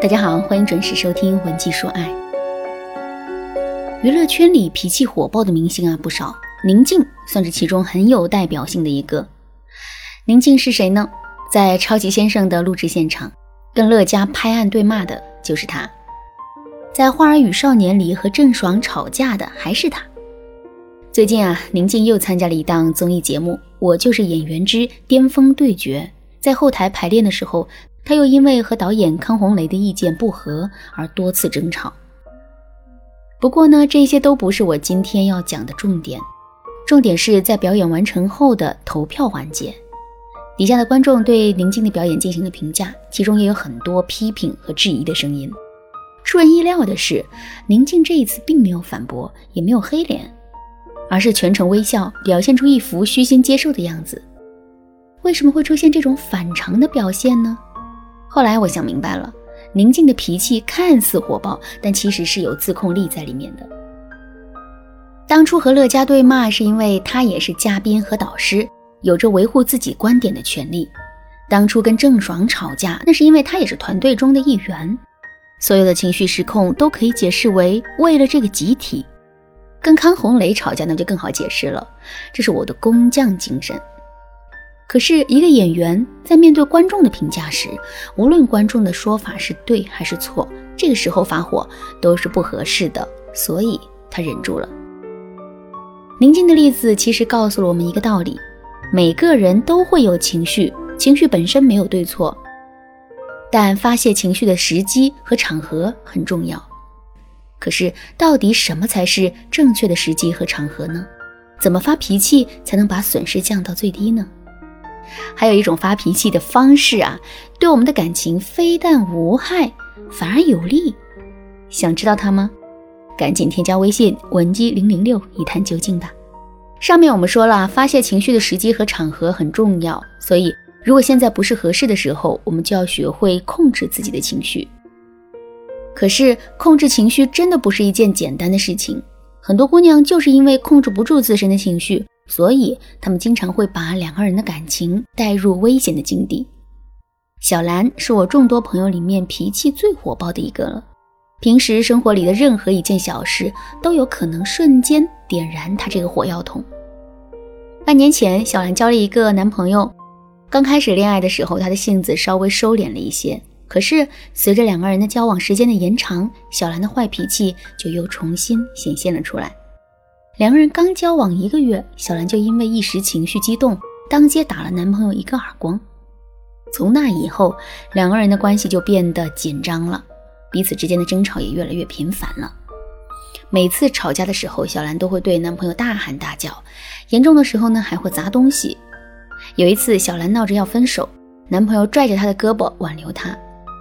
大家好，欢迎准时收听《文姬说爱》。娱乐圈里脾气火爆的明星啊不少，宁静算是其中很有代表性的一个。宁静是谁呢？在《超级先生》的录制现场，跟乐嘉拍案对骂的就是他；在《花儿与少年》里和郑爽吵架的还是他。最近啊，宁静又参加了一档综艺节目《我就是演员之巅峰对决》，在后台排练的时候。他又因为和导演康洪雷的意见不合而多次争吵。不过呢，这些都不是我今天要讲的重点，重点是在表演完成后的投票环节。底下的观众对宁静的表演进行了评价，其中也有很多批评和质疑的声音。出人意料的是，宁静这一次并没有反驳，也没有黑脸，而是全程微笑，表现出一副虚心接受的样子。为什么会出现这种反常的表现呢？后来我想明白了，宁静的脾气看似火爆，但其实是有自控力在里面的。当初和乐嘉对骂，是因为他也是嘉宾和导师，有着维护自己观点的权利；当初跟郑爽吵架，那是因为他也是团队中的一员。所有的情绪失控都可以解释为为了这个集体。跟康洪雷吵架，那就更好解释了，这是我的工匠精神。可是，一个演员在面对观众的评价时，无论观众的说法是对还是错，这个时候发火都是不合适的，所以他忍住了。宁静的例子其实告诉了我们一个道理：每个人都会有情绪，情绪本身没有对错，但发泄情绪的时机和场合很重要。可是，到底什么才是正确的时机和场合呢？怎么发脾气才能把损失降到最低呢？还有一种发脾气的方式啊，对我们的感情非但无害，反而有利。想知道它吗？赶紧添加微信文姬零零六一探究竟吧。上面我们说了，发泄情绪的时机和场合很重要，所以如果现在不是合适的时候，我们就要学会控制自己的情绪。可是控制情绪真的不是一件简单的事情，很多姑娘就是因为控制不住自身的情绪。所以，他们经常会把两个人的感情带入危险的境地。小兰是我众多朋友里面脾气最火爆的一个了。平时生活里的任何一件小事，都有可能瞬间点燃她这个火药桶。半年前，小兰交了一个男朋友。刚开始恋爱的时候，她的性子稍微收敛了一些。可是，随着两个人的交往时间的延长，小兰的坏脾气就又重新显现了出来。两个人刚交往一个月，小兰就因为一时情绪激动，当街打了男朋友一个耳光。从那以后，两个人的关系就变得紧张了，彼此之间的争吵也越来越频繁了。每次吵架的时候，小兰都会对男朋友大喊大叫，严重的时候呢还会砸东西。有一次，小兰闹着要分手，男朋友拽着她的胳膊挽留她，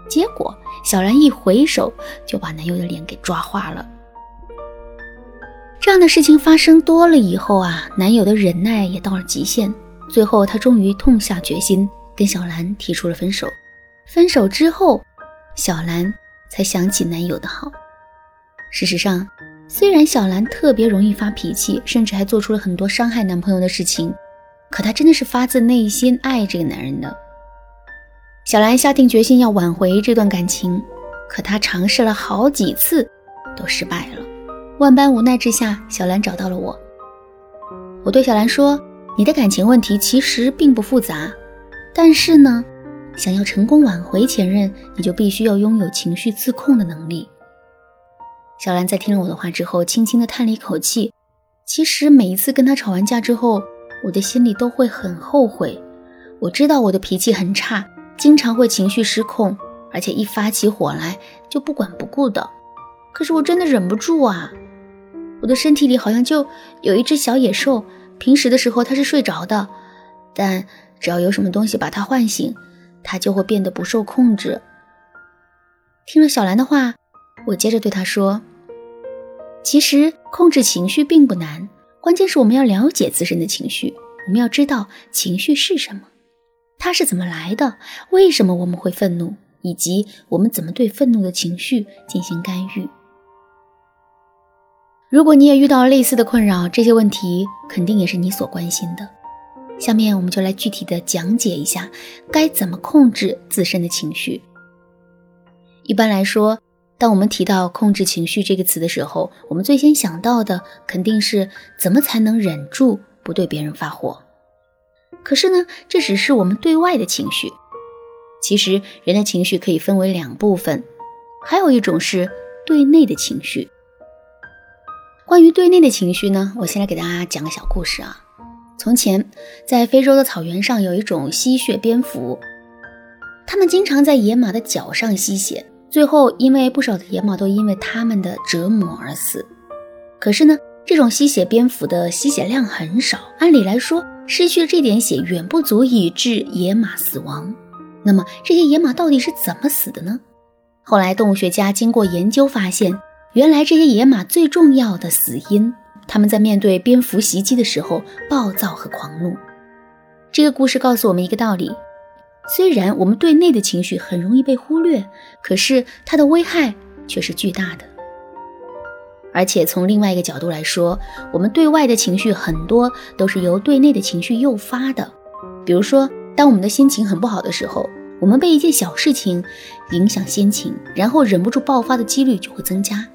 结果小兰一回手就把男友的脸给抓花了。这样的事情发生多了以后啊，男友的忍耐也到了极限。最后，他终于痛下决心，跟小兰提出了分手。分手之后，小兰才想起男友的好。事实上，虽然小兰特别容易发脾气，甚至还做出了很多伤害男朋友的事情，可她真的是发自内心爱这个男人的。小兰下定决心要挽回这段感情，可她尝试了好几次，都失败了。万般无奈之下，小兰找到了我。我对小兰说：“你的感情问题其实并不复杂，但是呢，想要成功挽回前任，你就必须要拥有情绪自控的能力。”小兰在听了我的话之后，轻轻地叹了一口气。其实每一次跟他吵完架之后，我的心里都会很后悔。我知道我的脾气很差，经常会情绪失控，而且一发起火来就不管不顾的。可是我真的忍不住啊！我的身体里好像就有一只小野兽，平时的时候它是睡着的，但只要有什么东西把它唤醒，它就会变得不受控制。听了小兰的话，我接着对她说：“其实控制情绪并不难，关键是我们要了解自身的情绪，我们要知道情绪是什么，它是怎么来的，为什么我们会愤怒，以及我们怎么对愤怒的情绪进行干预。”如果你也遇到类似的困扰，这些问题肯定也是你所关心的。下面我们就来具体的讲解一下，该怎么控制自身的情绪。一般来说，当我们提到控制情绪这个词的时候，我们最先想到的肯定是怎么才能忍住不对别人发火。可是呢，这只是我们对外的情绪。其实，人的情绪可以分为两部分，还有一种是对内的情绪。关于对内的情绪呢，我先来给大家讲个小故事啊。从前，在非洲的草原上有一种吸血蝙蝠，它们经常在野马的脚上吸血，最后因为不少的野马都因为它们的折磨而死。可是呢，这种吸血蝙蝠的吸血量很少，按理来说，失去这点血远不足以致野马死亡。那么这些野马到底是怎么死的呢？后来动物学家经过研究发现，原来这些野马最重要的死因，他们在面对蝙蝠袭击的时候暴躁和狂怒。这个故事告诉我们一个道理：虽然我们对内的情绪很容易被忽略，可是它的危害却是巨大的。而且从另外一个角度来说，我们对外的情绪很多都是由对内的情绪诱发的，比如说。当我们的心情很不好的时候，我们被一件小事情影响心情，然后忍不住爆发的几率就会增加。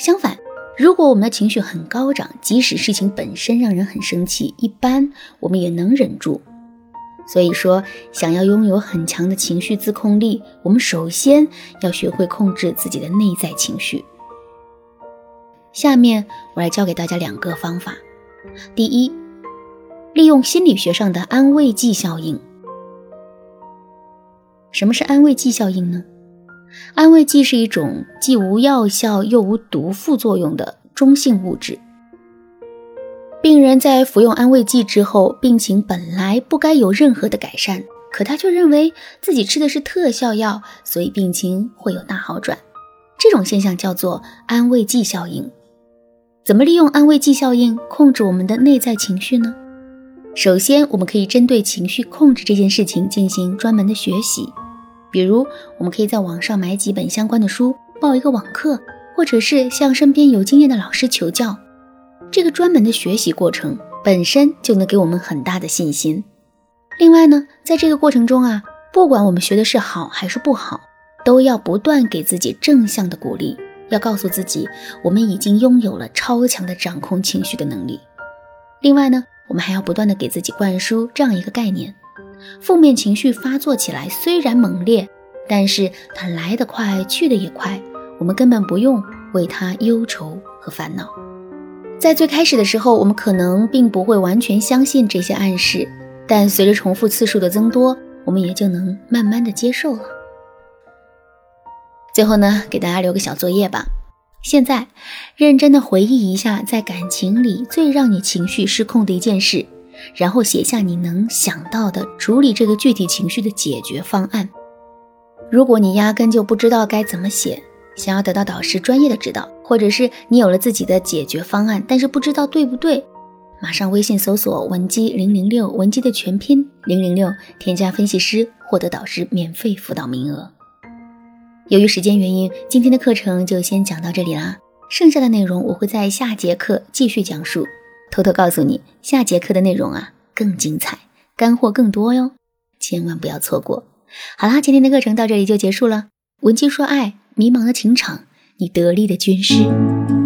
相反，如果我们的情绪很高涨，即使事情本身让人很生气，一般我们也能忍住。所以说，想要拥有很强的情绪自控力，我们首先要学会控制自己的内在情绪。下面我来教给大家两个方法。第一，利用心理学上的安慰剂效应。什么是安慰剂效应呢？安慰剂是一种既无药效又无毒副作用的中性物质。病人在服用安慰剂之后，病情本来不该有任何的改善，可他却认为自己吃的是特效药，所以病情会有大好转。这种现象叫做安慰剂效应。怎么利用安慰剂效应控制我们的内在情绪呢？首先，我们可以针对情绪控制这件事情进行专门的学习。比如，我们可以在网上买几本相关的书，报一个网课，或者是向身边有经验的老师求教。这个专门的学习过程本身就能给我们很大的信心。另外呢，在这个过程中啊，不管我们学的是好还是不好，都要不断给自己正向的鼓励，要告诉自己，我们已经拥有了超强的掌控情绪的能力。另外呢，我们还要不断的给自己灌输这样一个概念。负面情绪发作起来虽然猛烈，但是它来得快，去得也快。我们根本不用为它忧愁和烦恼。在最开始的时候，我们可能并不会完全相信这些暗示，但随着重复次数的增多，我们也就能慢慢的接受了。最后呢，给大家留个小作业吧。现在，认真的回忆一下，在感情里最让你情绪失控的一件事。然后写下你能想到的处理这个具体情绪的解决方案。如果你压根就不知道该怎么写，想要得到导师专业的指导，或者是你有了自己的解决方案，但是不知道对不对，马上微信搜索文姬零零六，文姬的全拼零零六，添加分析师，获得导师免费辅导名额。由于时间原因，今天的课程就先讲到这里啦，剩下的内容我会在下节课继续讲述。偷偷告诉你，下节课的内容啊更精彩，干货更多哟，千万不要错过。好啦，今天的课程到这里就结束了。文姬说爱，迷茫的情场，你得力的军师。